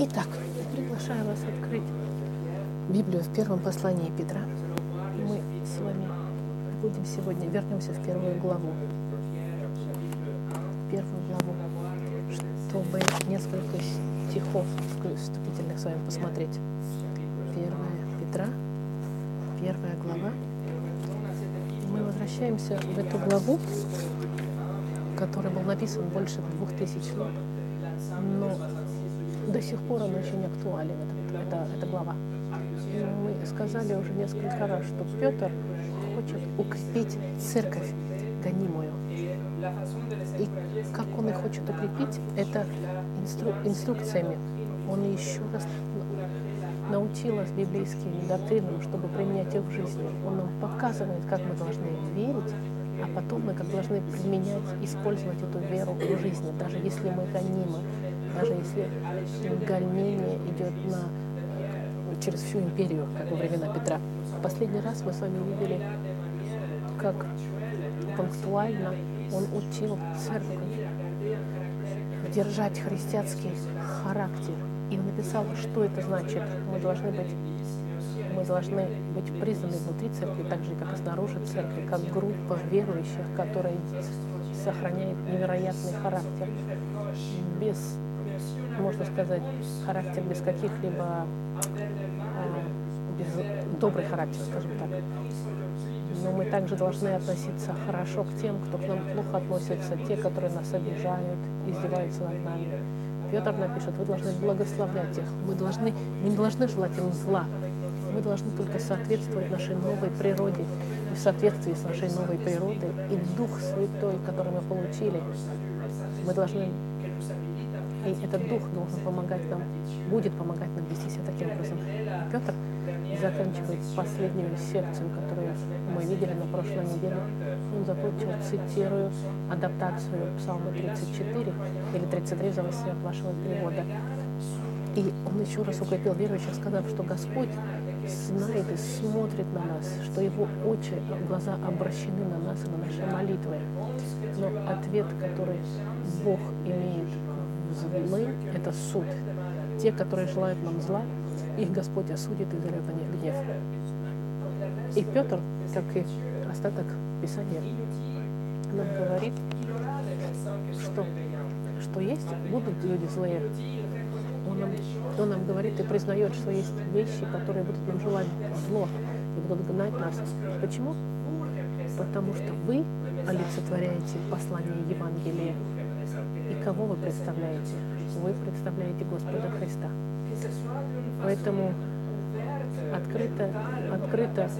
Итак, приглашаю вас открыть Библию в первом послании Петра. Мы с вами будем сегодня, вернемся в первую главу. Первую главу, чтобы несколько стихов вступительных с вами посмотреть. Первая Петра, первая глава. Мы возвращаемся в эту главу, который был написан больше двух тысяч лет, но до сих пор он очень актуален, это, это, эта глава. Мы сказали уже несколько раз, что Петр хочет укрепить церковь гонимую. И как он их хочет укрепить, это инстру, инструкциями. Он еще раз научил нас библейским доктринам, чтобы применять их в жизни. Он нам показывает, как мы должны верить, а потом мы как должны применять, использовать эту веру в жизни, даже если мы гонимы, даже если гонение идет на, через всю империю, как во времена Петра. Последний раз мы с вами видели, как пунктуально он учил церковь держать христианский характер. И он написал, что это значит. Мы должны быть мы должны быть признаны внутри церкви, так же, как и снаружи церкви, как группа верующих, которая сохраняет невероятный характер, без, можно сказать, характер без каких-либо, а, без добрый характер, скажем так. Но мы также должны относиться хорошо к тем, кто к нам плохо относится, те, которые нас обижают, издеваются над нами. Петр напишет, вы должны благословлять их. Мы, должны, мы не должны желать им зла, мы должны только соответствовать нашей новой природе. И в соответствии с нашей новой природой и Дух Святой, который мы получили, мы должны, и этот Дух должен помогать нам, будет помогать нам вести себя таким образом. Петр заканчивает последнюю секцию, которую мы видели на прошлой неделе. Он закончил, цитирую, адаптацию Псалма 34 или 33 в зависимости от вашего перевода. И он еще раз укрепил верующих, сказав, что Господь знает и смотрит на нас, что Его очи, глаза обращены на нас и на наши молитвы. Но ответ, который Бог имеет злы, это суд. Те, которые желают нам зла, их Господь осудит и зальет на них гнев. И Петр, как и остаток Писания, нам говорит, что, что есть, будут люди злые, он нам, он нам говорит и признает, что есть вещи, которые будут нам желать зло и будут гнать нас. Почему? Потому что вы олицетворяете послание Евангелия. Кого вы представляете? Вы представляете Господа Христа. Поэтому открыто, открыто,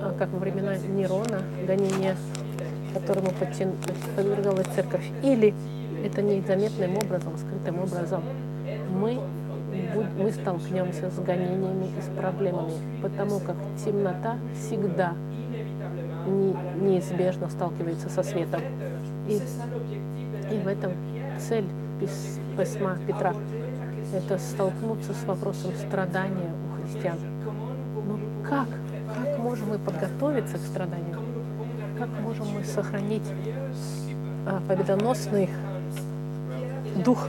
а, как во времена Нерона, гонение, которому подвергалась церковь, или это незаметным образом, скрытым образом мы, мы столкнемся с гонениями и с проблемами, потому как темнота всегда не, неизбежно сталкивается со светом. И, и в этом цель письма Петра – это столкнуться с вопросом страдания у христиан. Но как? Как можем мы подготовиться к страданию? Как можем мы сохранить а, победоносный дух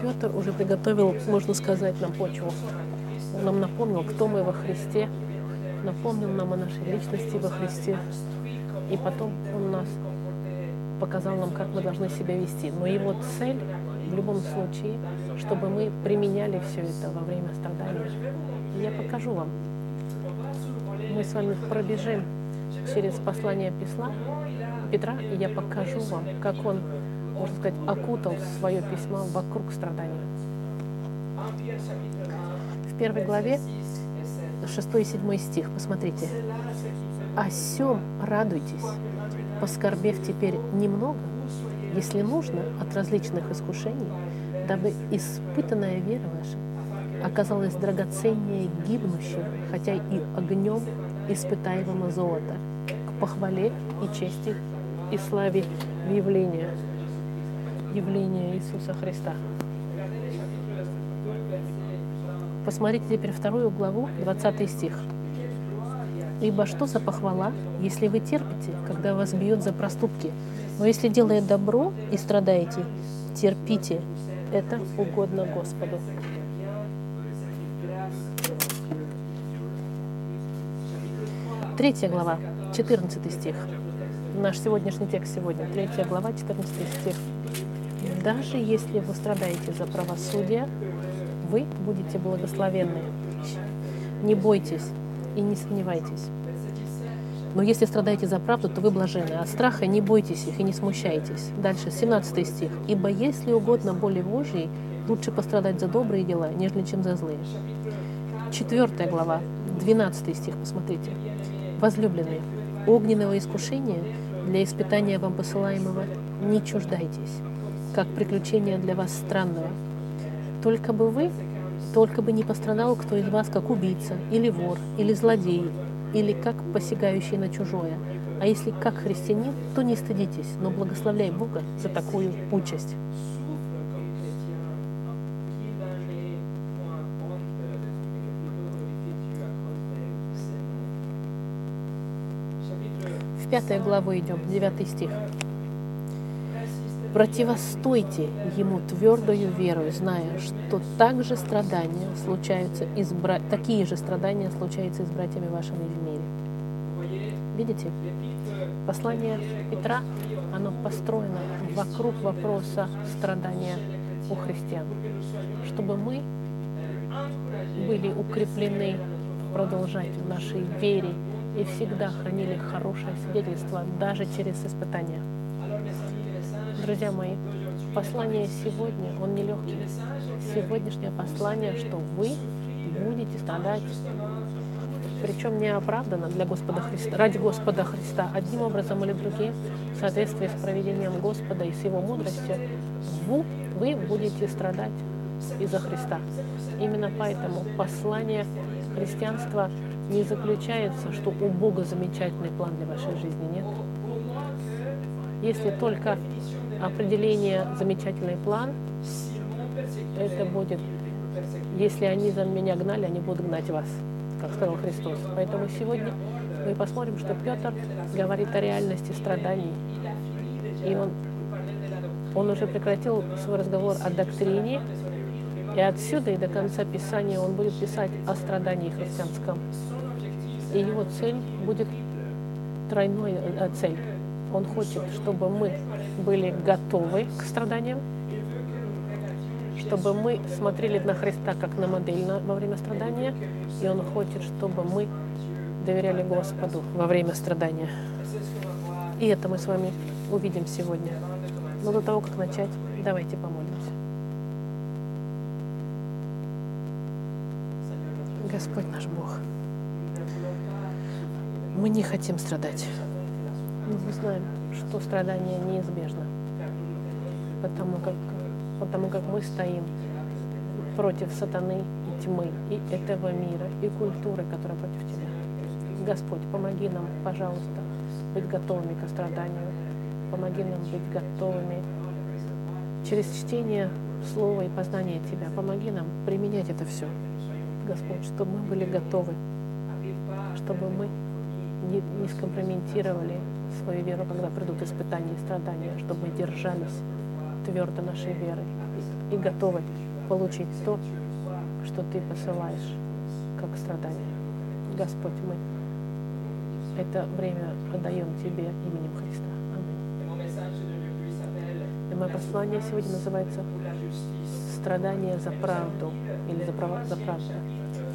Петр уже приготовил, можно сказать, нам почву. Он нам напомнил, кто мы во Христе, напомнил нам о нашей личности во Христе. И потом он нас показал нам, как мы должны себя вести. Но его цель в любом случае, чтобы мы применяли все это во время страдания. Я покажу вам. Мы с вами пробежим через послание Писла, Петра, и я покажу вам, как он можно сказать, окутал свое письмо вокруг страдания. В первой главе 6 и 7 стих, посмотрите. «О сем радуйтесь, поскорбев теперь немного, если нужно, от различных искушений, дабы испытанная вера ваша оказалась драгоценнее гибнущего, хотя и огнем испытаемого золота, к похвале и чести и славе явления явления Иисуса Христа. Посмотрите теперь вторую главу, 20 стих. «Ибо что за похвала, если вы терпите, когда вас бьют за проступки? Но если делая добро и страдаете, терпите. это угодно Господу. Третья глава, 14 стих. Наш сегодняшний текст сегодня, третья глава, 14 стих. Даже если вы страдаете за правосудие, вы будете благословенны. Не бойтесь и не сомневайтесь. Но если страдаете за правду, то вы блажены. От страха не бойтесь их и не смущайтесь. Дальше, 17 стих. «Ибо если угодно боли Божьей, лучше пострадать за добрые дела, нежели чем за злые». Четвертая глава, 12 стих, посмотрите. «Возлюбленные, огненного искушения для испытания вам посылаемого не чуждайтесь, как приключение для вас странного. Только бы вы, только бы не пострадал кто из вас, как убийца, или вор, или злодей, или как посягающий на чужое. А если как христианин, то не стыдитесь, но благословляй Бога за такую участь. В пятую главу идем, девятый стих. Противостойте ему твердою верою, зная, что также страдания случаются и с бра... такие же страдания случаются и с братьями вашими в мире. Видите? Послание Петра, оно построено вокруг вопроса страдания у христиан, чтобы мы были укреплены продолжать в нашей вере и всегда хранили хорошее свидетельство даже через испытания. Друзья мои, послание сегодня, он нелегкий. Сегодняшнее послание, что вы будете страдать, причем неоправданно для Господа Христа, ради Господа Христа, одним образом или другим, в соответствии с проведением Господа и с Его мудростью, вы, вы будете страдать из-за Христа. Именно поэтому послание христианства не заключается, что у Бога замечательный план для вашей жизни, нет. Если только определение «замечательный план», это будет, если они за меня гнали, они будут гнать вас, как сказал Христос. Поэтому сегодня мы посмотрим, что Петр говорит о реальности страданий. И он, он уже прекратил свой разговор о доктрине, и отсюда и до конца Писания он будет писать о страдании христианском. И его цель будет тройной э, цель. Он хочет, чтобы мы были готовы к страданиям, чтобы мы смотрели на Христа как на модель во время страдания, и Он хочет, чтобы мы доверяли Господу во время страдания. И это мы с вами увидим сегодня. Но до того, как начать, давайте помолимся. Господь наш Бог, мы не хотим страдать. Мы знаем, что страдание неизбежно, потому как, потому как мы стоим против сатаны и тьмы, и этого мира, и культуры, которая против Тебя. Господь, помоги нам, пожалуйста, быть готовыми к страданию, помоги нам быть готовыми через чтение Слова и познание Тебя. Помоги нам применять это все, Господь, чтобы мы были готовы, чтобы мы не, не скомпрометировали свою веру, когда придут испытания и страдания, чтобы мы держались твердо нашей верой и, и готовы получить то, что Ты посылаешь, как страдание. Господь, мы это время отдаем Тебе именем Христа. Аминь. И мое послание сегодня называется «Страдание за правду» или «За, прав... за правду».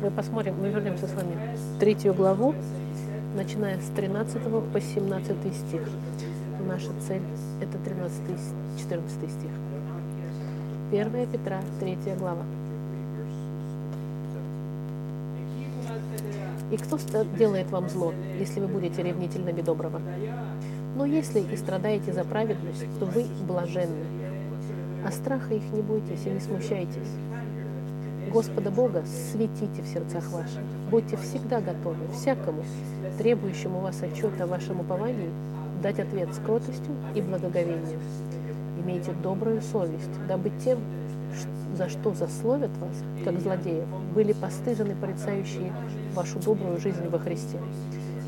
Мы посмотрим, мы вернемся с вами в третью главу, начиная с 13 по 17 стих. Наша цель – это 13 14 стих. 1 Петра, 3 глава. И кто делает вам зло, если вы будете ревнительными доброго? Но если и страдаете за праведность, то вы блаженны. А страха их не бойтесь и не смущайтесь. Господа Бога светите в сердцах ваших. Будьте всегда готовы всякому, требующему вас отчета о вашем уповании, дать ответ с кротостью и благоговением. Имейте добрую совесть, дабы тем, за что засловят вас, как злодеев, были постыжены порицающие вашу добрую жизнь во Христе.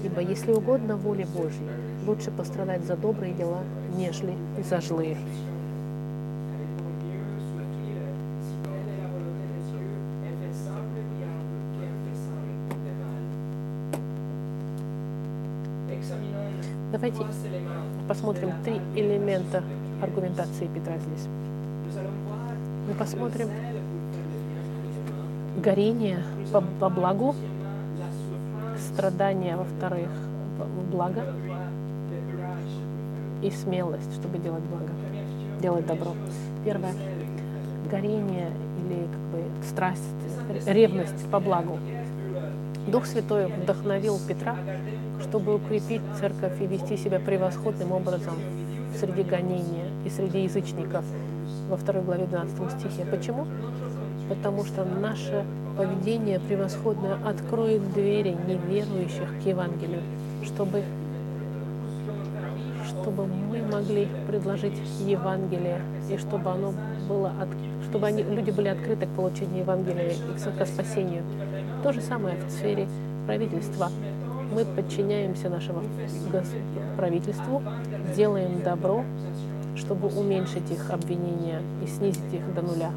Ибо если угодно воле Божьей, лучше пострадать за добрые дела, нежели за злые. Давайте посмотрим три элемента аргументации Петра здесь. Мы посмотрим горение по, по благу, страдания, во-вторых, благо и смелость, чтобы делать благо, делать добро. Первое — горение или как бы страсть, ревность по благу. Дух Святой вдохновил Петра, чтобы укрепить церковь и вести себя превосходным образом среди гонения и среди язычников во второй главе 12 стихе. Почему? Потому что наше поведение превосходное откроет двери неверующих к Евангелию, чтобы, чтобы мы могли предложить Евангелие и чтобы оно было, от, чтобы они, люди были открыты к получению Евангелия и к спасению. То же самое в сфере правительства. Мы подчиняемся нашему правительству, делаем добро, чтобы уменьшить их обвинения и снизить их до нуля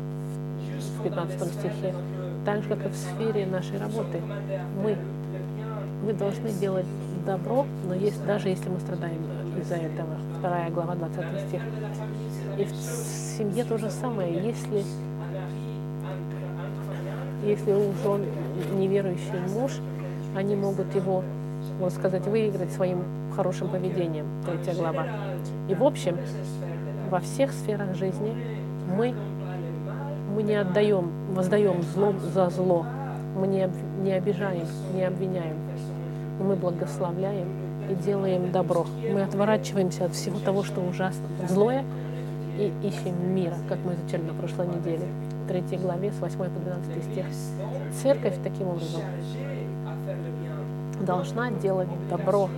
в 15 стихе. Так же, как и в сфере нашей работы. Мы, мы должны делать добро, но есть, даже если мы страдаем из-за этого. Вторая глава, 20 стих. И в семье то же самое. Если, если у жен неверующий муж, они могут его, можно сказать, выиграть своим хорошим поведением. Третья глава. И в общем, во всех сферах жизни мы, мы не отдаем, воздаем зло за зло. Мы не, не обижаем, не обвиняем. Мы благословляем и делаем добро. Мы отворачиваемся от всего того, что ужасно, злое, и ищем мира, как мы изучали на прошлой неделе. В 3 главе с 8 по 12 стих. Церковь таким образом должна делать добро.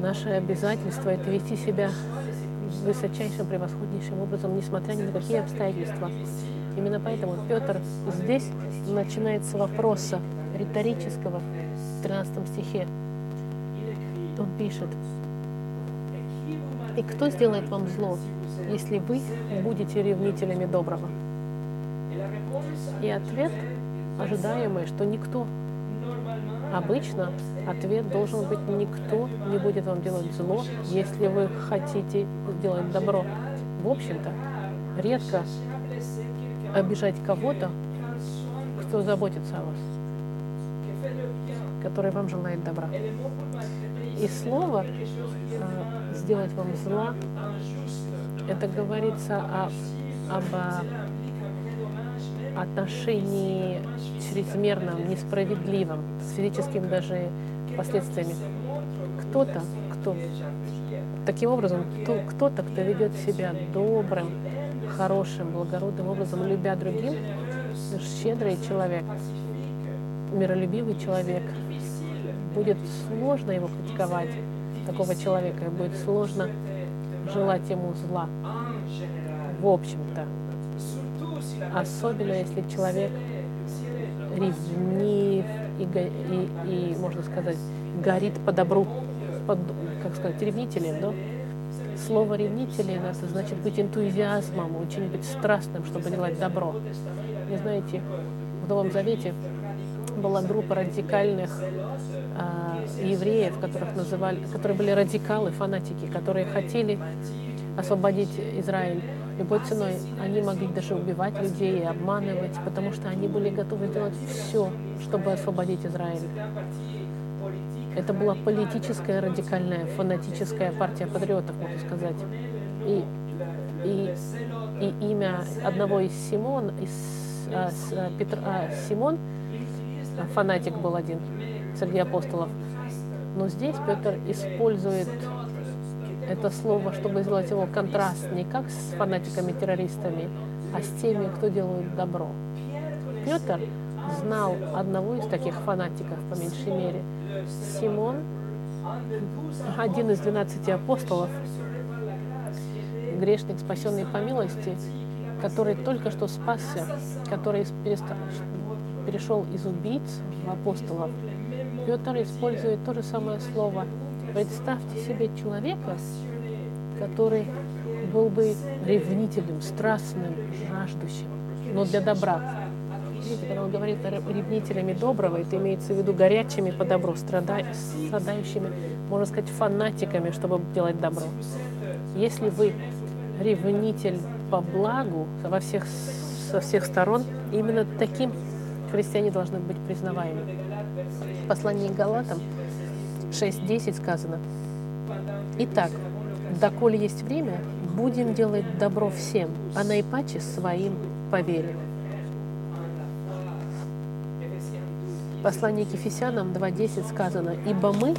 Наше обязательство – это вести себя высочайшим, превосходнейшим образом, несмотря ни на какие обстоятельства. Именно поэтому Петр здесь начинается вопроса риторического в 13 стихе. Он пишет, «И кто сделает вам зло, если вы будете ревнителями доброго?» И ответ ожидаемый, что никто. Обычно ответ должен быть «никто не будет вам делать зло, если вы хотите делать добро». В общем-то, редко обижать кого-то, кто заботится о вас, который вам желает добра. И слово э, «сделать вам зла» это говорится о, об отношении чрезмерном, несправедливом, с физическими даже последствиями. Кто-то, кто таким образом, кто, кто-то, кто ведет себя добрым, хорошим, благородным образом, любя другим, щедрый человек, миролюбивый человек, будет сложно его критиковать, такого человека, и будет сложно желать ему зла. В общем-то, особенно если человек ревнив и, и, и, можно сказать, горит по добру, под, как сказать, ревнителем, да? Слово ревнителем это значит быть энтузиазмом, очень быть страстным, чтобы делать добро. Вы знаете, в Новом Завете была группа радикальных э, евреев, которых называли, которые были радикалы, фанатики, которые хотели освободить Израиль любой ценой. Они могли даже убивать людей и обманывать, потому что они были готовы делать все, чтобы освободить Израиль. Это была политическая, радикальная, фанатическая партия патриотов, можно сказать. И, и, и имя одного из Симон, из а, с, а, Петр, а, Симон, фанатик был один среди апостолов. Но здесь Петр использует это слово, чтобы сделать его контраст не как с фанатиками-террористами, а с теми, кто делает добро. Петр знал одного из таких фанатиков, по меньшей мере. Симон, один из двенадцати апостолов, грешник, спасенный по милости, который только что спасся, который перешел из убийц в апостолов. Петр использует то же самое слово – Представьте себе человека, который был бы ревнителем, страстным, жаждущим, но для добра. Видите, когда он говорит ревнителями доброго, это имеется в виду горячими по добру, страдающими, можно сказать, фанатиками, чтобы делать добро. Если вы ревнитель по благу во всех, со всех сторон, именно таким христиане должны быть признаваемы. В послании к Галатам 6.10 сказано, «Итак, доколе есть время, будем делать добро всем, а наипаче своим по вере». В послании к Ефесянам 2.10 сказано, «Ибо мы,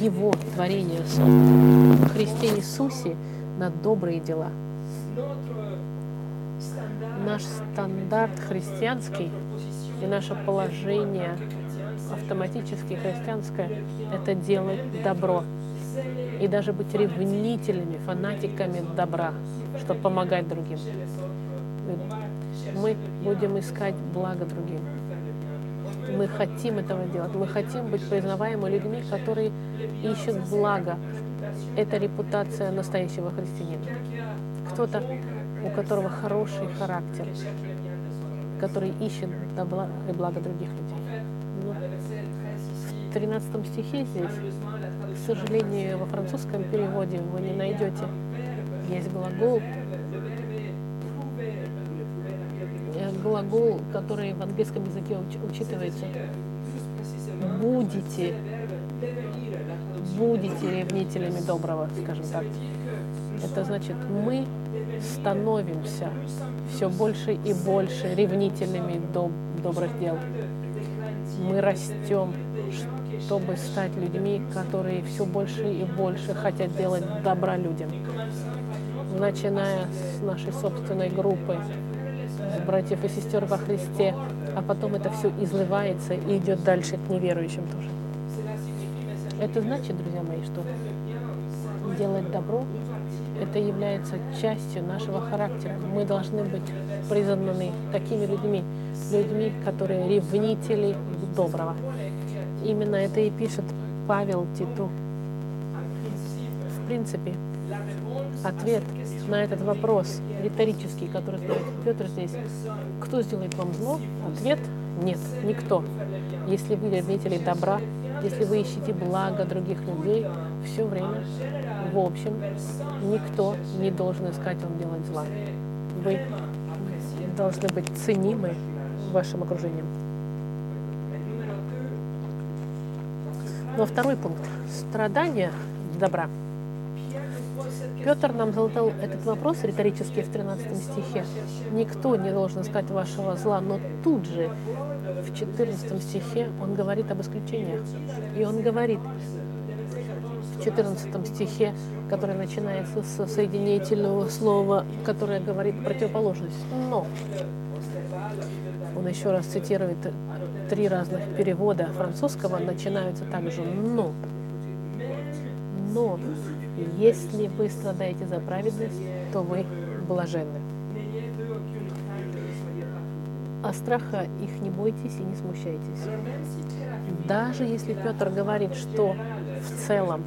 Его творение, в Христе Иисусе на добрые дела». Наш стандарт христианский и наше положение автоматически христианское — это делать добро. И даже быть ревнителями, фанатиками добра, чтобы помогать другим. Мы будем искать благо другим. Мы хотим этого делать. Мы хотим быть признаваемыми людьми, которые ищут благо. Это репутация настоящего христианина. Кто-то, у которого хороший характер, который ищет добра и благо других людей. В 13 стихе здесь, к сожалению, во французском переводе вы не найдете. Есть глагол, глагол, который в английском языке учитывается. Будете, будете ревнителями доброго, скажем так. Это значит, мы становимся все больше и больше ревнителями доб добрых дел. Мы растем, чтобы стать людьми, которые все больше и больше хотят делать добра людям. Начиная с нашей собственной группы, братьев и сестер во Христе, а потом это все изливается и идет дальше к неверующим тоже. Это значит, друзья мои, что делать добро это является частью нашего характера. Мы должны быть признаны такими людьми, людьми, которые ревнители доброго. Именно это и пишет Павел Титу. В принципе, ответ на этот вопрос риторический, который задает Петр здесь, кто сделает вам зло? Ответ – нет, никто. Если вы ревнители добра, если вы ищете благо других людей, все время, в общем, никто не должен искать вам делать зла. Вы должны быть ценимы вашим окружением. Но второй пункт – страдания добра. Петр нам задал этот вопрос риторически в 13 стихе. Никто не должен искать вашего зла, но тут же в 14 стихе он говорит об исключениях. И он говорит в 14 стихе, который начинается с соединительного слова, которое говорит противоположность. Но. Он еще раз цитирует три разных перевода французского, начинаются также «но». Но если вы страдаете за праведность, то вы блаженны. А страха их не бойтесь и не смущайтесь. Даже если Петр говорит, что в целом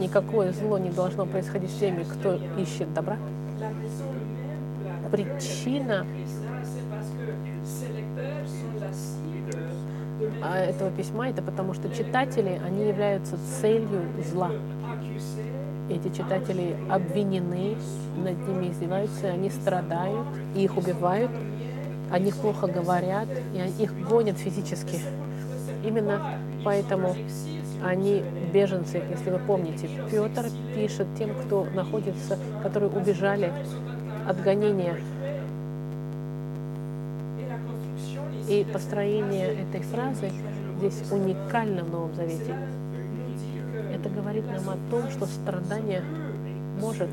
никакое зло не должно происходить с теми, кто ищет добра, причина этого письма это потому, что читатели, они являются целью зла. Эти читатели обвинены, над ними издеваются, они страдают, их убивают, о них плохо говорят, и их гонят физически. Именно поэтому они беженцы, если вы помните. Петр пишет тем, кто находится, которые убежали от гонения. И построение этой фразы здесь уникально в Новом Завете. Это говорит нам о том, что страдание может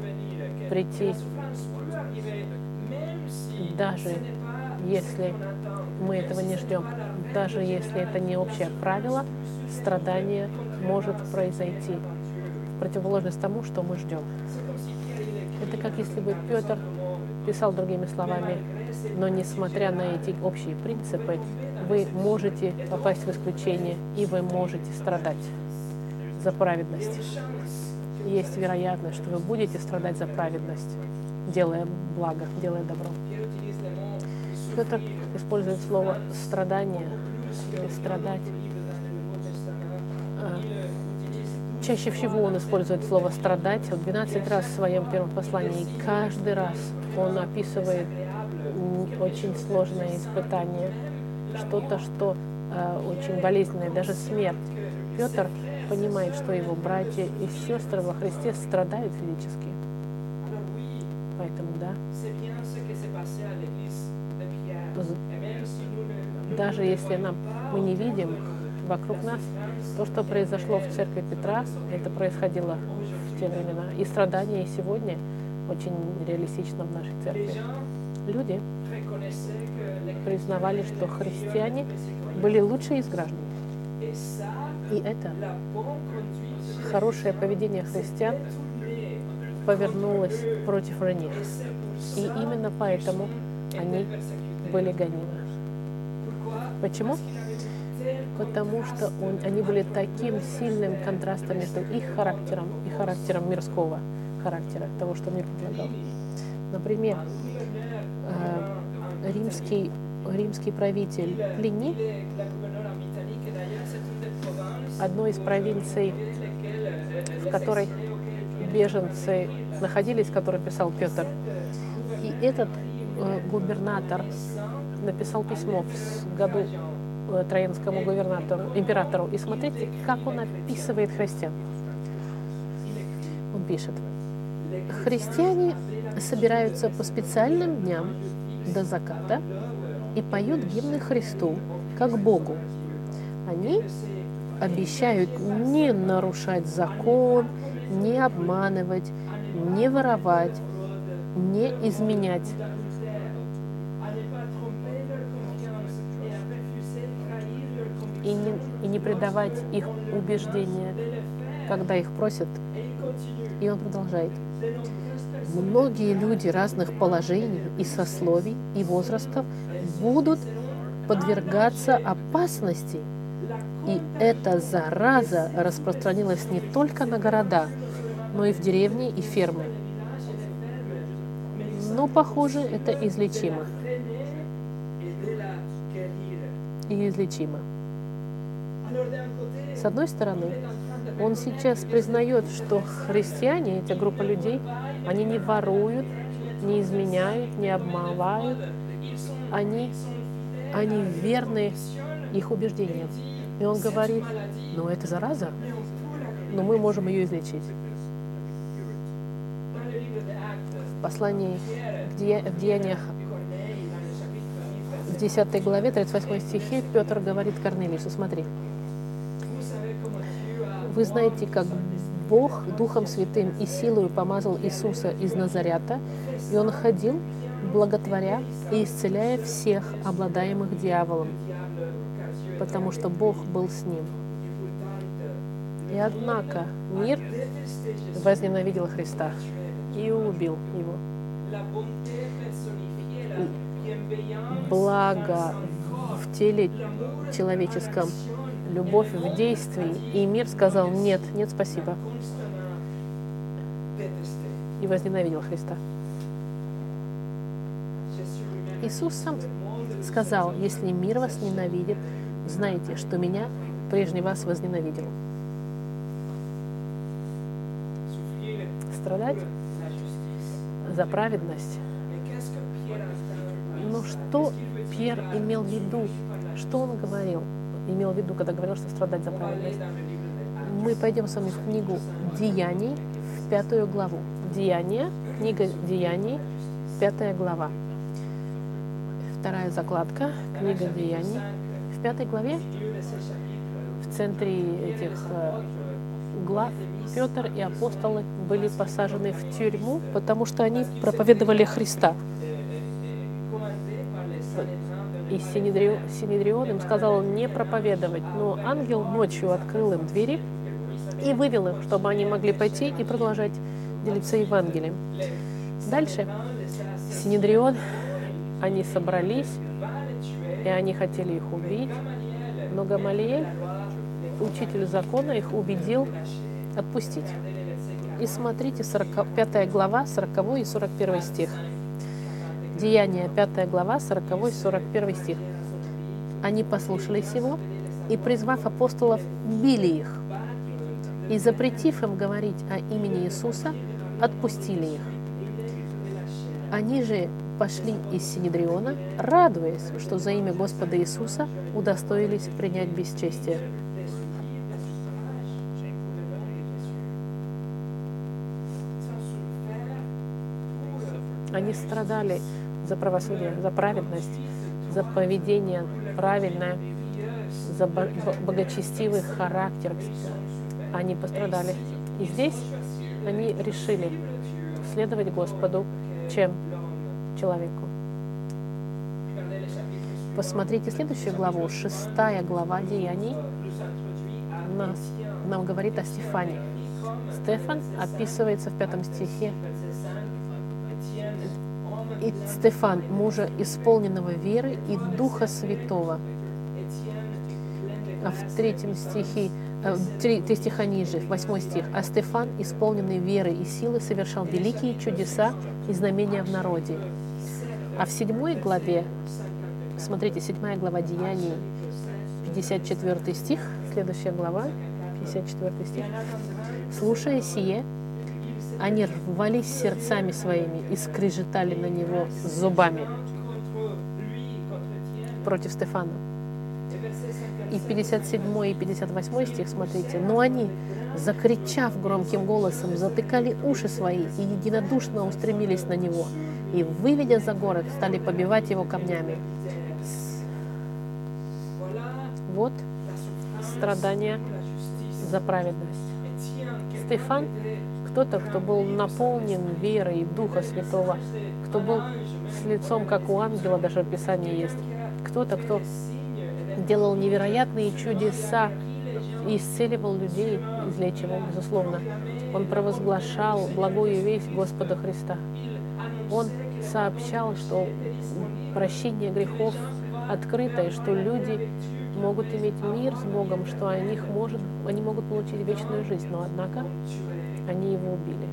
прийти даже если мы этого не ждем. Даже если это не общее правило, страдание может произойти противоположность тому, что мы ждем. Это как если бы Петр писал другими словами, но несмотря на эти общие принципы, вы можете попасть в исключение, и вы можете страдать за праведность. Есть вероятность, что вы будете страдать за праведность, делая благо, делая добро. Петр использует слово страдание или страдать. А, чаще всего он использует слово страдать. Вот 12 раз в своем первом послании. И каждый раз он описывает очень сложное испытание, что-то, что э, очень болезненное, даже смерть. Петр понимает, что его братья и сестры во Христе страдают физически. Поэтому, да, даже если нам, мы не видим вокруг нас то, что произошло в церкви Петра, это происходило в те времена. И страдания и сегодня очень реалистично в нашей церкви. Люди признавали, что христиане были лучшие из граждан. И это хорошее поведение христиан повернулось против них. И именно поэтому они были гонимы. Почему? Потому что он, они были таким сильным контрастом между их характером и характером мирского характера, того, что мир предлагал. Например, римский, римский правитель Плини, одной из провинций, в которой беженцы находились, который писал Петр. И этот э, губернатор написал письмо в году э, Троянскому губернатору, императору. И смотрите, как он описывает христиан. Он пишет, христиане собираются по специальным дням до заката и поют гимны Христу, как Богу. Они обещают не нарушать закон, не обманывать, не воровать, не изменять. И не, и не предавать их убеждения, когда их просят. И он продолжает. Многие люди разных положений и сословий, и возрастов будут подвергаться опасности. И эта зараза распространилась не только на города, но и в деревни и фермы. Но, похоже, это излечимо. И излечимо. С одной стороны, он сейчас признает, что христиане, эта группа людей, они не воруют, не изменяют, не обманывают, они, они верны их убеждениям. И он говорит, ну это зараза, но мы можем ее излечить. В послании в Деяниях в 10 главе, 38 стихе, Петр говорит Корнелиусу, смотри, вы знаете, как Бог Духом Святым и силою помазал Иисуса из Назарята, и Он ходил, благотворя и исцеляя всех, обладаемых дьяволом, потому что Бог был с ним. И однако мир возненавидел Христа и убил его. Благо в теле человеческом, любовь в действии, и мир сказал нет, нет, спасибо. И возненавидел Христа. Иисус сам сказал, если мир вас ненавидит, знайте, что меня прежде вас возненавидел. Страдать за праведность. Но что Пьер имел в виду? Что он говорил? Имел в виду, когда говорил, что страдать за праведность. Мы пойдем с вами в книгу «Деяний», в пятую главу. Деяния, книга «Деяний», пятая глава. Вторая закладка, книга «Деяний». В пятой главе, в центре этих э, глав, Петр и апостолы были посажены в тюрьму, потому что они проповедовали Христа. И Синедрион, Синедрион им сказал не проповедовать, но ангел ночью открыл им двери и вывел их, чтобы они могли пойти и продолжать делиться Евангелием. Дальше Синедрион, они собрались, и они хотели их убить, но Гамалиэль, учитель закона, их убедил отпустить. И смотрите, 45 глава, 40 и 41 стих. Деяние 5 глава, 40-41 стих. Они послушались его и, призвав апостолов, били их. И, запретив им говорить о имени Иисуса, отпустили их. Они же пошли из Синедриона, радуясь, что за имя Господа Иисуса удостоились принять бесчестие. Они страдали за правосудие, за праведность, за поведение правильное, за богочестивый характер. Они пострадали. И здесь они решили следовать Господу, чем человеку. Посмотрите следующую главу, шестая глава Деяний, нас, нам говорит о Стефане. Стефан описывается в пятом стихе. И Стефан, мужа исполненного веры и Духа Святого. А в третьем стихе, э, три, три стиха ниже, восьмой стих. А Стефан, исполненный веры и силы, совершал великие чудеса и знамения в народе. А в седьмой главе, смотрите, седьмая глава Деяний, 54 стих, следующая глава, 54 стих. «Слушая сие, они рвались сердцами своими и скрежетали на него зубами против Стефана. И 57 и 58 стих, смотрите. «Но они, закричав громким голосом, затыкали уши свои и единодушно устремились на него, и, выведя за город, стали побивать его камнями. Вот страдания за праведность. Стефан кто-то, кто был наполнен верой Духа Святого, кто был с лицом, как у ангела, даже в Писании есть. Кто-то, кто делал невероятные чудеса и исцеливал людей, излечивал, безусловно. Он провозглашал благую весть Господа Христа он сообщал, что прощение грехов открыто, и что люди могут иметь мир с Богом, что о них может, они могут получить вечную жизнь. Но, однако, они его убили.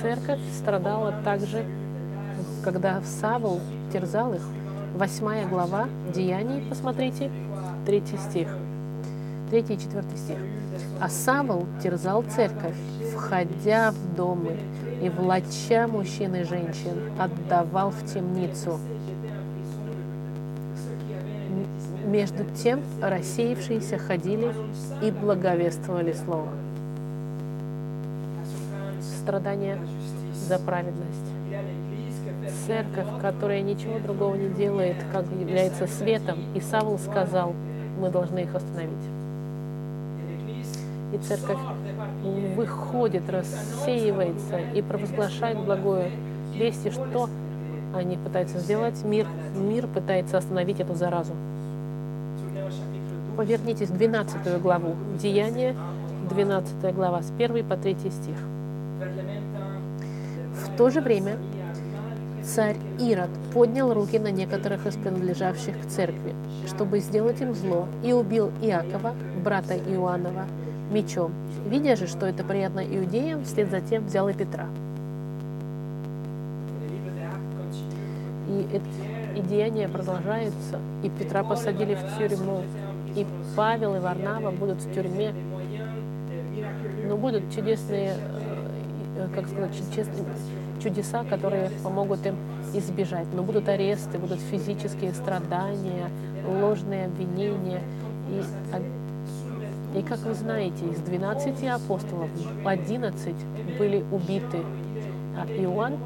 Церковь страдала также, когда Савл терзал их. Восьмая глава Деяний, посмотрите, третий стих. Третий и четвертый стих. А Савл терзал церковь, входя в домы и, влача мужчин и женщин, отдавал в темницу. Между тем рассеявшиеся ходили и благовествовали Слово. Страдания за праведность. Церковь, которая ничего другого не делает, как является светом. И Савл сказал, мы должны их остановить. И церковь выходит, рассеивается и провозглашает благое вести, что они пытаются сделать. Мир, мир пытается остановить эту заразу. Повернитесь в 12 главу. Деяния, 12 глава, с 1 по 3 стих. В то же время царь Ирод поднял руки на некоторых из принадлежавших к церкви, чтобы сделать им зло, и убил Иакова, брата Иоаннова, мечом. Видя же, что это приятно иудеям, вслед за тем взял и Петра. И, это, и деяния продолжаются, и Петра посадили в тюрьму, и Павел и Варнава будут в тюрьме. Но будут чудесные, э, как сказать, чудеса, которые помогут им избежать. Но будут аресты, будут физические страдания, ложные обвинения и и как вы знаете, из 12 апостолов 11 были убиты, а Иоанн,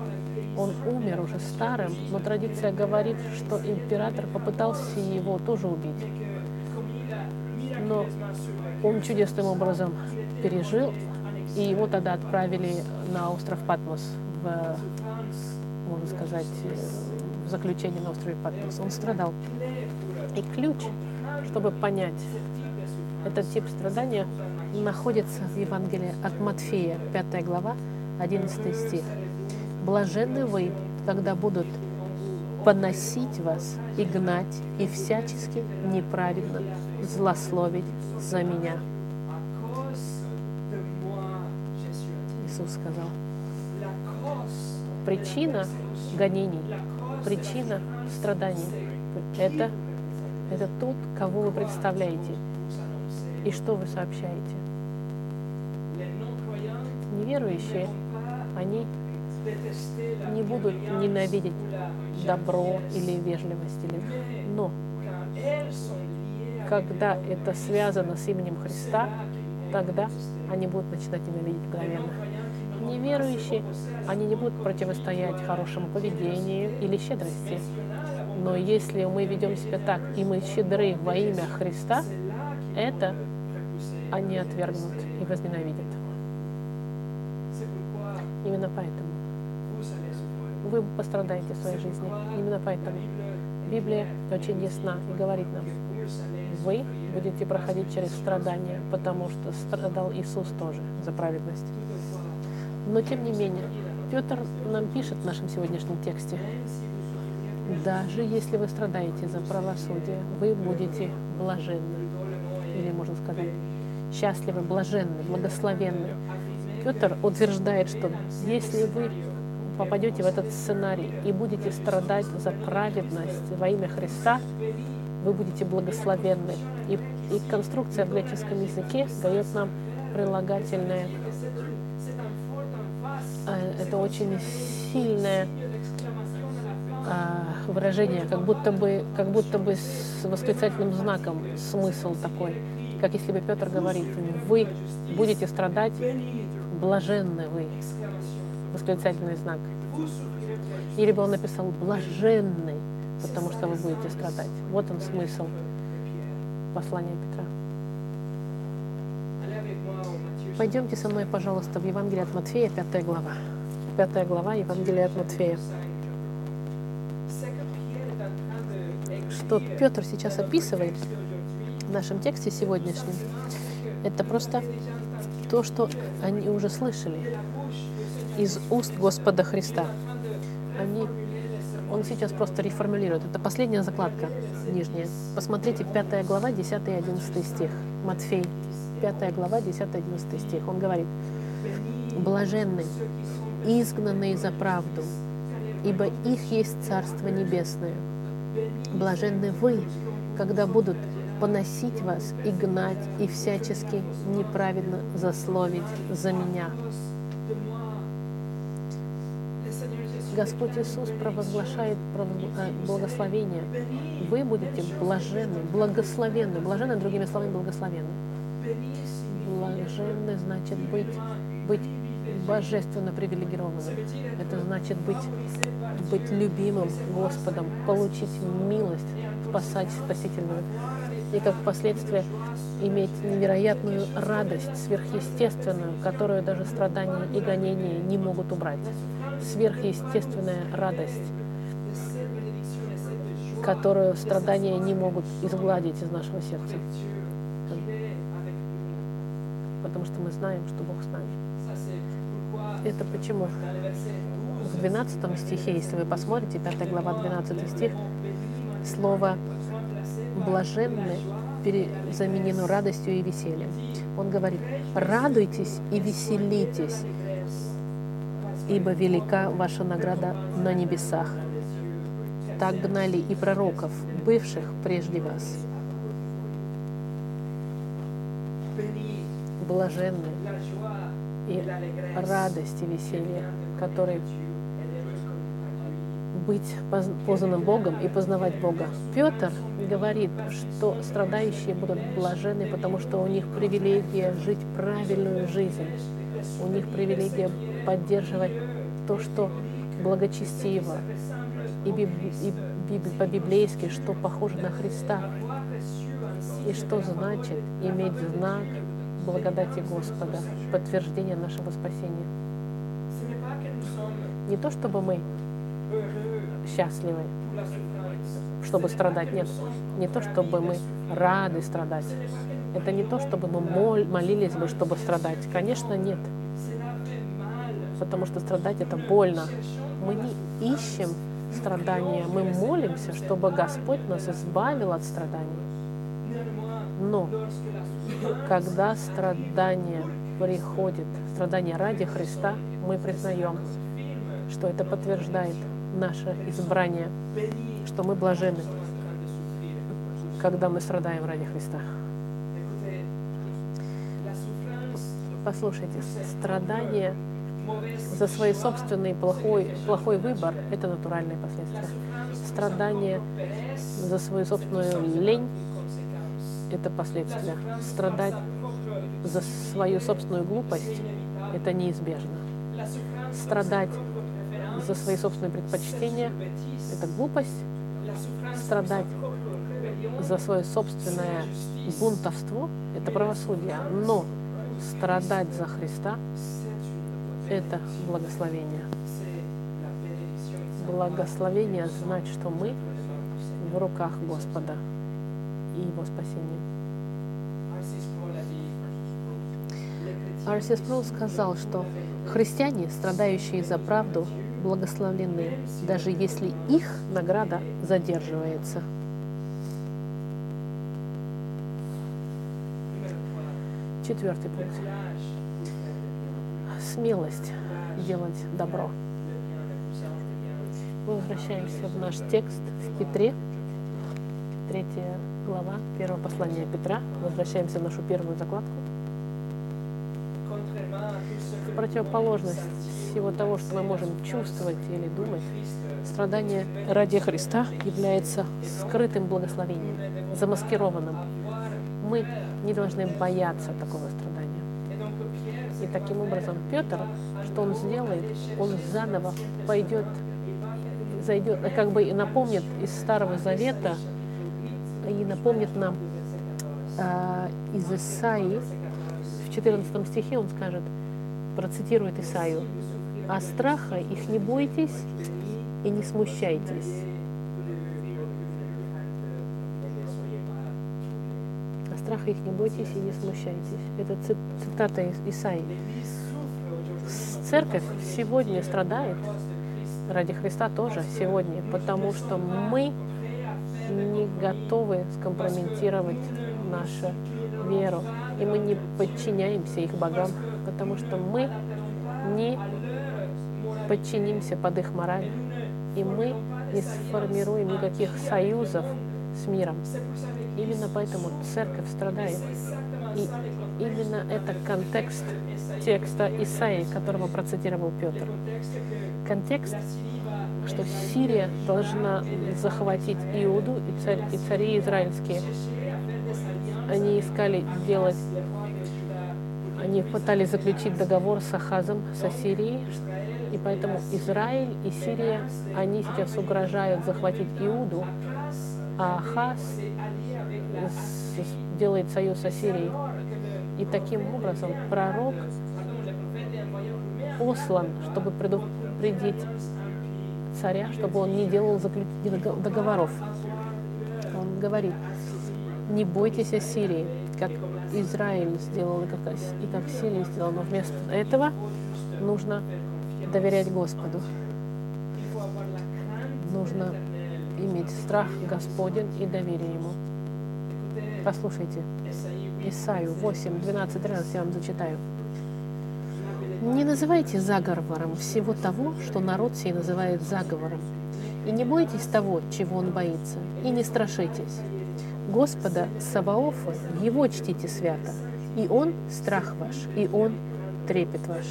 он умер уже старым, но традиция говорит, что император попытался его тоже убить. Но он чудесным образом пережил, и его тогда отправили на остров Патмос, в, можно сказать, в заключение на острове Патмос. Он страдал. И ключ, чтобы понять, этот тип страдания находится в Евангелии от Матфея, 5 глава, 11 стих. «Блаженны вы, когда будут поносить вас и гнать, и всячески неправедно злословить за меня». Иисус сказал, причина гонений, причина страданий – это, это тот, кого вы представляете и что вы сообщаете. Неверующие, они не будут ненавидеть добро или вежливость, или... но когда это связано с именем Христа, тогда они будут начинать ненавидеть мгновенно. Неверующие, они не будут противостоять хорошему поведению или щедрости. Но если мы ведем себя так, и мы щедры во имя Христа, это они отвергнут и возненавидят. Именно поэтому вы пострадаете в своей жизни. Именно поэтому Библия очень ясна и говорит нам, вы будете проходить через страдания, потому что страдал Иисус тоже за праведность. Но тем не менее, Петр нам пишет в нашем сегодняшнем тексте, даже если вы страдаете за правосудие, вы будете блаженны. Или можно сказать, счастливы, блаженны, благословенны. Петр утверждает, что если вы попадете в этот сценарий и будете страдать за праведность во имя Христа, вы будете благословенны. И, и конструкция в греческом языке дает нам прилагательное. Э, это очень сильное а, выражение, как будто бы, как будто бы с восклицательным знаком смысл такой, как если бы Петр говорит, вы будете страдать, блаженны вы, восклицательный знак. Или бы он написал блаженный, потому что вы будете страдать. Вот он смысл послания Петра. Пойдемте со мной, пожалуйста, в Евангелие от Матфея, пятая глава. Пятая глава Евангелия от Матфея. Что Петр сейчас описывает в нашем тексте сегодняшнем, это просто то, что они уже слышали из уст Господа Христа. Они, он сейчас просто реформулирует. Это последняя закладка нижняя. Посмотрите, 5 глава, 10 и 11 стих. Матфей, 5 глава, 10 и 11 стих. Он говорит, «Блаженны, изгнанные за правду, ибо их есть Царство Небесное. Блаженны вы, когда будут поносить вас и гнать, и всячески неправедно засловить за меня. Господь Иисус провозглашает э, благословение. Вы будете блаженны, благословенны. Блаженны, другими словами, благословенны. Блаженны значит быть, быть божественно привилегированным. Это значит быть, быть любимым Господом, получить милость, спасать спасительную и как последствие иметь невероятную радость, сверхъестественную, которую даже страдания и гонения не могут убрать. Сверхъестественная радость, которую страдания не могут изгладить из нашего сердца. Потому что мы знаем, что Бог с нами. Это почему? В 12 стихе, если вы посмотрите, 5 глава, 12 стих, слово блаженны заменено радостью и весельем. Он говорит, радуйтесь и веселитесь, ибо велика ваша награда на небесах. Так гнали и пророков, бывших прежде вас. Блаженны и радость и веселье, которые быть познанным Богом и познавать Бога. Петр говорит, что страдающие будут блажены, потому что у них привилегия жить правильную жизнь. У них привилегия поддерживать то, что благочестиво и, биб, и биб, по-библейски, что похоже на Христа. И что значит иметь знак благодати Господа, подтверждение нашего спасения. Не то, чтобы мы счастливы, чтобы страдать. Нет, не то, чтобы мы рады страдать. Это не то, чтобы мы молились бы, чтобы страдать. Конечно, нет. Потому что страдать это больно. Мы не ищем страдания, мы молимся, чтобы Господь нас избавил от страданий. Но когда страдания приходит, страдания ради Христа, мы признаем, что это подтверждает наше избрание, что мы блажены, когда мы страдаем ради Христа. Послушайте, страдание за свой собственный плохой, плохой выбор – это натуральные последствия. Страдание за свою собственную лень – это последствия. Страдать за свою собственную глупость – это неизбежно. Страдать за свои собственные предпочтения – это глупость. Страдать за свое собственное бунтовство – это правосудие. Но страдать за Христа – это благословение. Благословение знать, что мы в руках Господа и Его спасения. Арсис Прол сказал, что христиане, страдающие за правду, благословлены, даже если их награда задерживается. Четвертый пункт. Смелость делать добро. Мы возвращаемся в наш текст в Петре, третья глава, первого послания Петра. Возвращаемся в нашу первую закладку. В противоположность всего того, что мы можем чувствовать или думать, страдание ради Христа является скрытым благословением, замаскированным. Мы не должны бояться такого страдания. И таким образом Петр, что он сделает, он заново пойдет, зайдет, как бы напомнит из Старого Завета, и напомнит нам э, из Исаии, в 14 стихе он скажет, процитирует Исаию, «А страха их не бойтесь и не смущайтесь, страха их не бойтесь и не смущайтесь. Это цитата из Исаии. Церковь сегодня страдает, ради Христа тоже сегодня, потому что мы не готовы скомпрометировать нашу веру, и мы не подчиняемся их богам, потому что мы не подчинимся под их мораль, и мы не сформируем никаких союзов с миром. Именно поэтому церковь страдает. И именно это контекст текста Исаии, которого процитировал Петр. Контекст, что Сирия должна захватить Иуду и, царь, и цари израильские. Они искали делать, они пытались заключить договор с Ахазом, с Ассирией, и поэтому Израиль и Сирия, они сейчас угрожают захватить Иуду, а Ахаз делает союз с Ассирией. И таким образом пророк послан, чтобы предупредить царя, чтобы он не делал договоров. Он говорит, не бойтесь Ассирии, как Израиль сделал и как, и как Сирия сделала, но вместо этого нужно доверять Господу. Нужно иметь страх Господен и доверие Ему. Послушайте, Исаию 8, 12, 13 я вам зачитаю. Не называйте заговором всего того, что народ сей называет заговором. И не бойтесь того, чего он боится, и не страшитесь. Господа Саваофа, Его чтите свято, и Он – страх ваш, и Он – трепет ваш.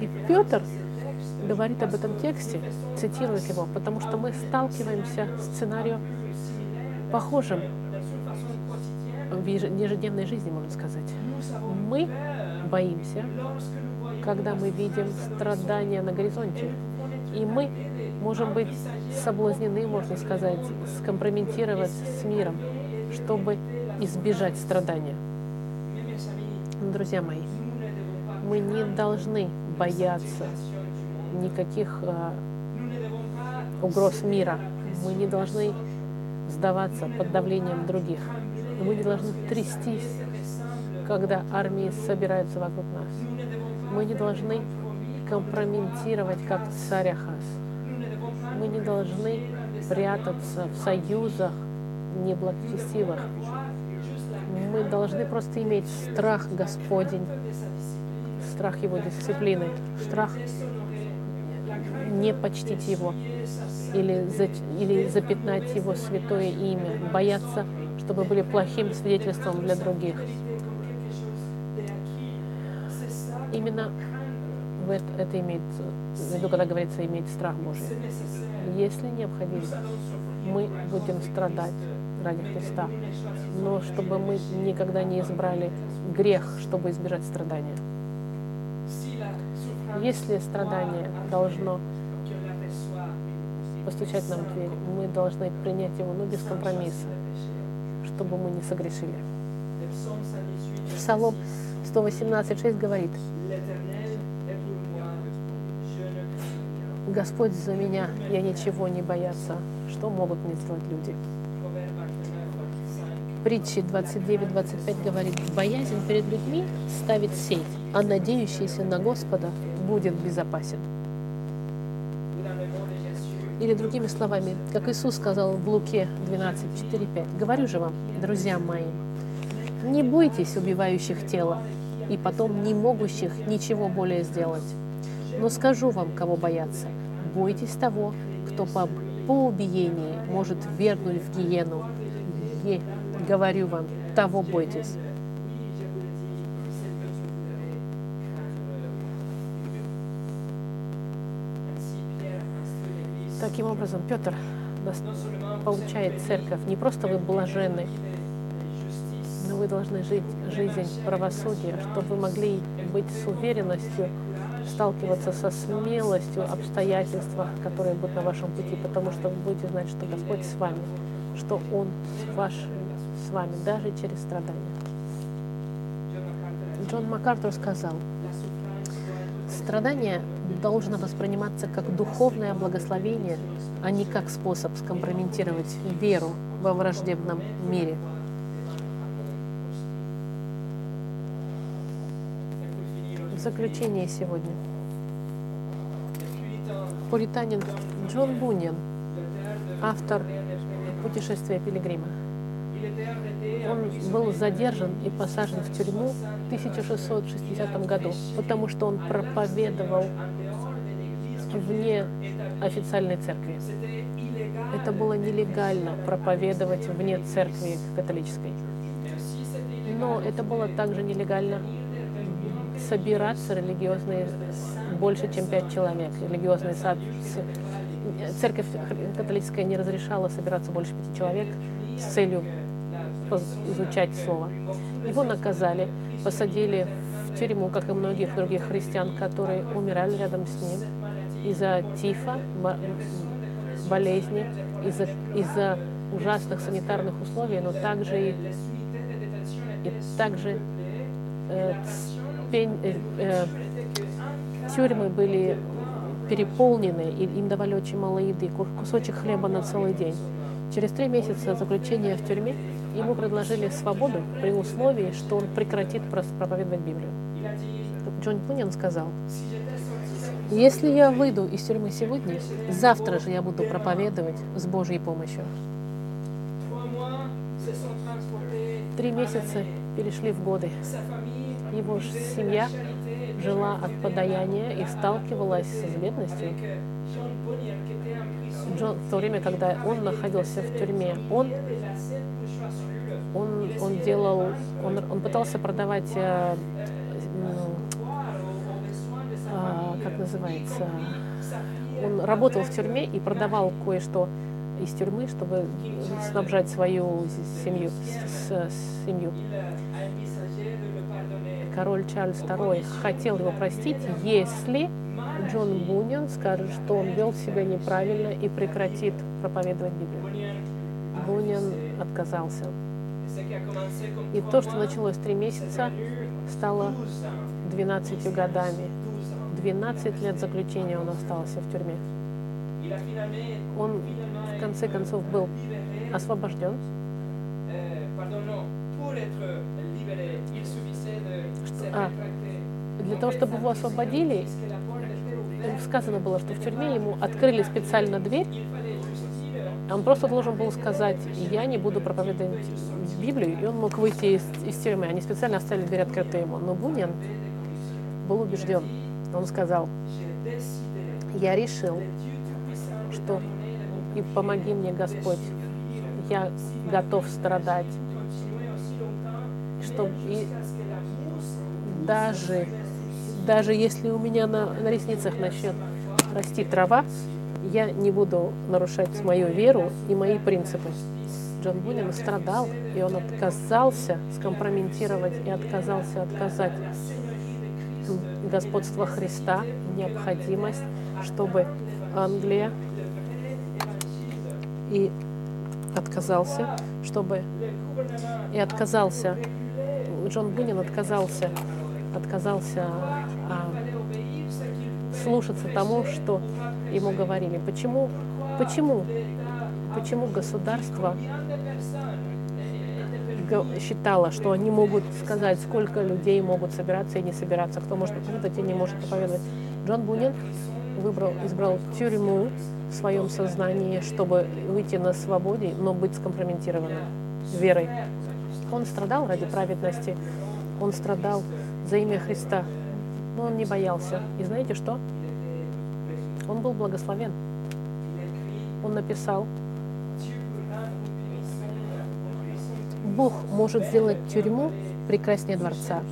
И Петр говорит об этом тексте, цитирует его, потому что мы сталкиваемся с сценарием похожим в ежедневной жизни, можно сказать. Мы боимся, когда мы видим страдания на горизонте. И мы можем быть соблазнены, можно сказать, скомпрометировать с миром, чтобы избежать страдания. Друзья мои, мы не должны бояться никаких э, угроз мира. Мы не должны сдаваться под давлением других. Мы не должны трястись, когда армии собираются вокруг нас. Мы не должны компрометировать, как царь Ахаз. Мы не должны прятаться в союзах неблагочестивых. Мы должны просто иметь страх Господень, страх его дисциплины, страх не почтить его или, за, или запятнать его святое имя, бояться, чтобы были плохим свидетельством для других. Именно в это, это имеется в виду, когда говорится, иметь страх Божий. Если необходимо, мы будем страдать ради Христа, но чтобы мы никогда не избрали грех, чтобы избежать страдания. Если страдание должно постучать нам в дверь, мы должны принять его, но без компромисса, чтобы мы не согрешили. Псалом 118.6 говорит, Господь за меня, я ничего не бояться. Что могут мне сделать люди? Притчи 29-25 говорит, боязнь перед людьми ставит сеть, а надеющийся на Господа будет безопасен. Или другими словами, как Иисус сказал в Луке 12, 4, 5. «Говорю же вам, друзья мои, не бойтесь убивающих тело и потом не могущих ничего более сделать. Но скажу вам, кого бояться бойтесь того, кто по, по убиении может вернуть в гиену. И говорю вам, того бойтесь. Таким образом, Петр получает церковь. Не просто вы блажены, но вы должны жить жизнь правосудия, чтобы вы могли быть с уверенностью сталкиваться со смелостью обстоятельств, которые будут на вашем пути, потому что вы будете знать, что Господь с вами, что Он ваш, с вами даже через страдания. Джон МакАртур сказал, страдание должно восприниматься как духовное благословение, а не как способ скомпрометировать веру во враждебном мире. заключение сегодня. Пуританин Джон Буньян, автор «Путешествия пилигрима». Он был задержан и посажен в тюрьму в 1660 году, потому что он проповедовал вне официальной церкви. Это было нелегально проповедовать вне церкви католической. Но это было также нелегально собираться религиозные больше, чем пять человек. Религиозный сад, церковь католическая не разрешала собираться больше пяти человек с целью изучать Слово. Его наказали, посадили в тюрьму, как и многих других христиан, которые умирали рядом с ним из-за тифа, болезни, из-за из ужасных санитарных условий, но также и, и также э, э, э, тюрьмы были переполнены, и им давали очень мало еды, кусочек хлеба на целый день. Через три месяца заключения в тюрьме ему предложили свободу при условии, что он прекратит проповедовать Библию. Джон Пунин сказал, если я выйду из тюрьмы сегодня, завтра же я буду проповедовать с Божьей помощью. Три месяца перешли в годы. Его семья жила от подаяния и сталкивалась с бедностью. Джон, в то время, когда он находился в тюрьме, он, он, он делал, он, он пытался продавать, как называется, он работал в тюрьме и продавал кое-что из тюрьмы, чтобы снабжать свою семью. С, с, семью король Чарльз II хотел его простить, если Джон Бунин скажет, что он вел себя неправильно и прекратит проповедовать Библию. Бунин отказался. И то, что началось три месяца, стало 12 годами. 12 лет заключения он остался в тюрьме. Он в конце концов был освобожден. А, для того, чтобы его освободили, сказано было, что в тюрьме ему открыли специально дверь, он просто должен был сказать, я не буду проповедовать Библию, и он мог выйти из, из тюрьмы. Они специально оставили дверь открытой ему. Но Бунин был убежден. Он сказал, я решил, что и помоги мне, Господь, я готов страдать, чтобы и даже, даже если у меня на, на ресницах начнет расти трава, я не буду нарушать мою веру и мои принципы. Джон Бунин страдал, и он отказался скомпрометировать и отказался отказать господство Христа, необходимость, чтобы Англия и отказался, чтобы и отказался, Джон Бунин отказался, отказался а, слушаться тому, что ему говорили. Почему, почему, почему государство считало, что они могут сказать, сколько людей могут собираться и не собираться, кто может проповедовать и не может проповедовать. Джон Бунин выбрал, избрал тюрьму в своем сознании, чтобы выйти на свободе, но быть скомпрометированным верой. Он страдал ради праведности, он страдал за имя Христа, но он не боялся. И знаете что? Он был благословен. Он написал, Бог может сделать тюрьму прекраснее дворца,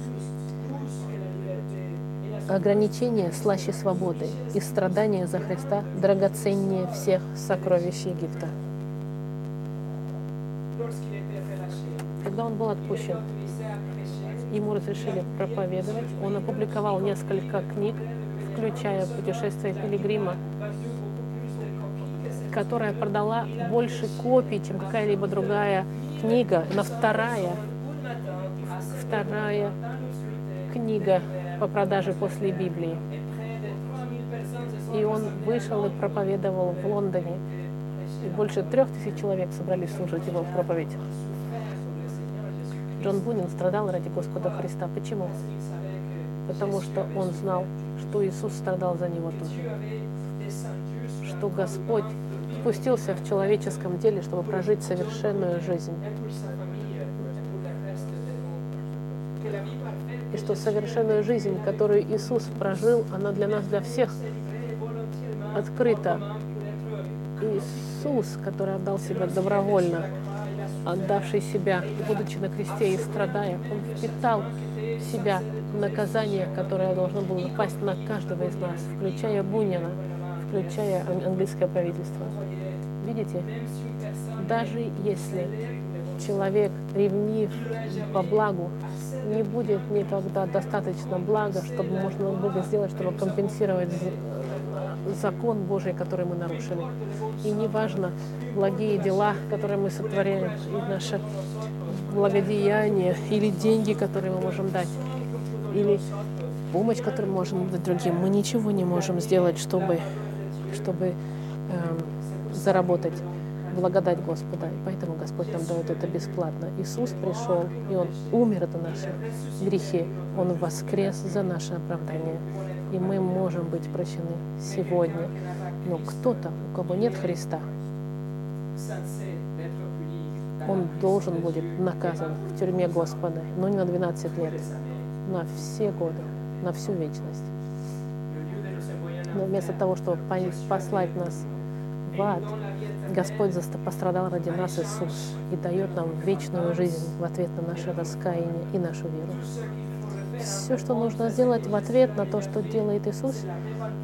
ограничения слаще свободы и страдания за Христа драгоценнее всех сокровищ Египта. Когда он был отпущен, ему разрешили проповедовать. Он опубликовал несколько книг, включая «Путешествие пилигрима», которая продала больше копий, чем какая-либо другая книга. На вторая, вторая книга по продаже после Библии. И он вышел и проповедовал в Лондоне. И больше трех тысяч человек собрались слушать его проповедь. Джон Бунин страдал ради Господа Христа. Почему? Потому что он знал, что Иисус страдал за него тоже. Что Господь спустился в человеческом деле, чтобы прожить совершенную жизнь. И что совершенную жизнь, которую Иисус прожил, она для нас, для всех открыта. Иисус, который отдал себя добровольно, отдавший себя, будучи на кресте и страдая, Он впитал в себя наказание, которое должно было напасть на каждого из нас, включая Бунина, включая английское правительство. Видите, даже если человек ревнив по благу, не будет никогда достаточно блага, чтобы можно было сделать, чтобы компенсировать закон Божий, который мы нарушили. И неважно, благие дела, которые мы сотворяем, и наше благодеяние, или деньги, которые мы можем дать, или помощь, которую мы можем дать другим, мы ничего не можем сделать, чтобы, чтобы эм, заработать благодать Господа. И поэтому Господь нам дает это бесплатно. Иисус пришел, и Он умер за наши грехи. Он воскрес за наше оправдание. И мы можем быть прощены сегодня. Но кто-то, у кого нет Христа, он должен будет наказан в тюрьме Господа, но не на 12 лет, на все годы, на всю вечность. Но вместо того, чтобы послать нас в ад, Господь пострадал ради нас, Иисус, и дает нам вечную жизнь в ответ на наше раскаяние и нашу веру. Все, что нужно сделать в ответ на то, что делает Иисус,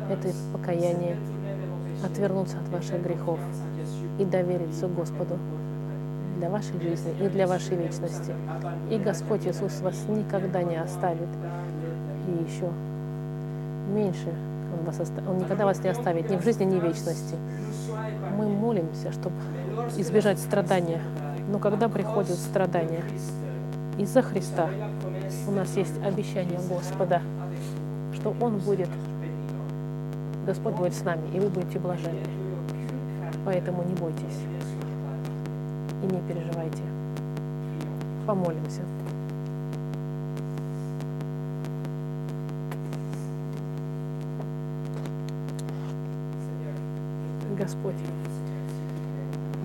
это покаяние, отвернуться от ваших грехов и довериться Господу для вашей жизни и для вашей вечности. И Господь Иисус вас никогда не оставит. И еще меньше Он, вас оста... Он никогда вас не оставит ни в жизни, ни в вечности мы молимся, чтобы избежать страдания. Но когда приходят страдания из-за Христа, у нас есть обещание Господа, что Он будет, Господь будет с нами, и вы будете блаженны. Поэтому не бойтесь и не переживайте. Помолимся. Господь.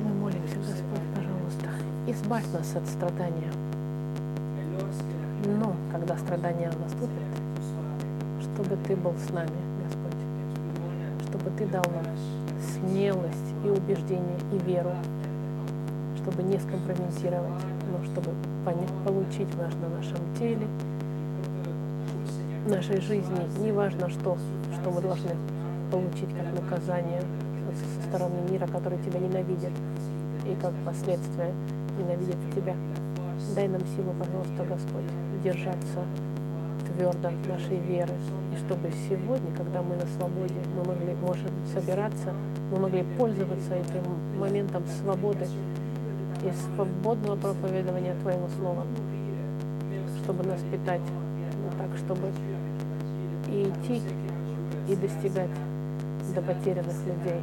Мы молимся, Господь, пожалуйста, избавь нас от страдания. Но когда страдания наступят, чтобы Ты был с нами, Господь, чтобы Ты дал нам смелость и убеждение, и веру, чтобы не скомпрометировать, но чтобы получить наш на нашем теле, нашей жизни, неважно что, что мы должны получить как наказание со стороны мира, который тебя ненавидит, и как последствия ненавидит Тебя. Дай нам силу, пожалуйста, Господь, держаться твердо нашей веры, и чтобы сегодня, когда мы на свободе, мы могли, можем собираться, мы могли пользоваться этим моментом свободы и свободного проповедования Твоего Слова, чтобы нас питать, ну, так, чтобы и идти, и достигать до потерянных людей,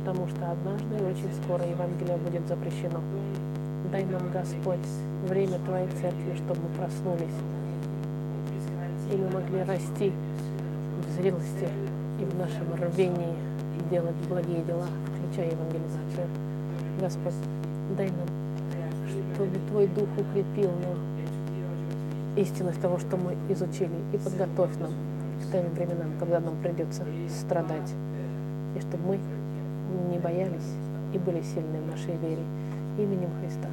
потому что однажды и очень скоро Евангелие будет запрещено. Дай нам, Господь, время Твоей Церкви, чтобы мы проснулись, и мы могли расти в зрелости и в нашем рвении делать благие дела, включая евангелизацию. Господь, дай нам, чтобы Твой Дух укрепил нам истинность того, что мы изучили, и подготовь нам тем временам, когда нам придется страдать, и чтобы мы не боялись и были сильны в нашей вере. Именем Христа.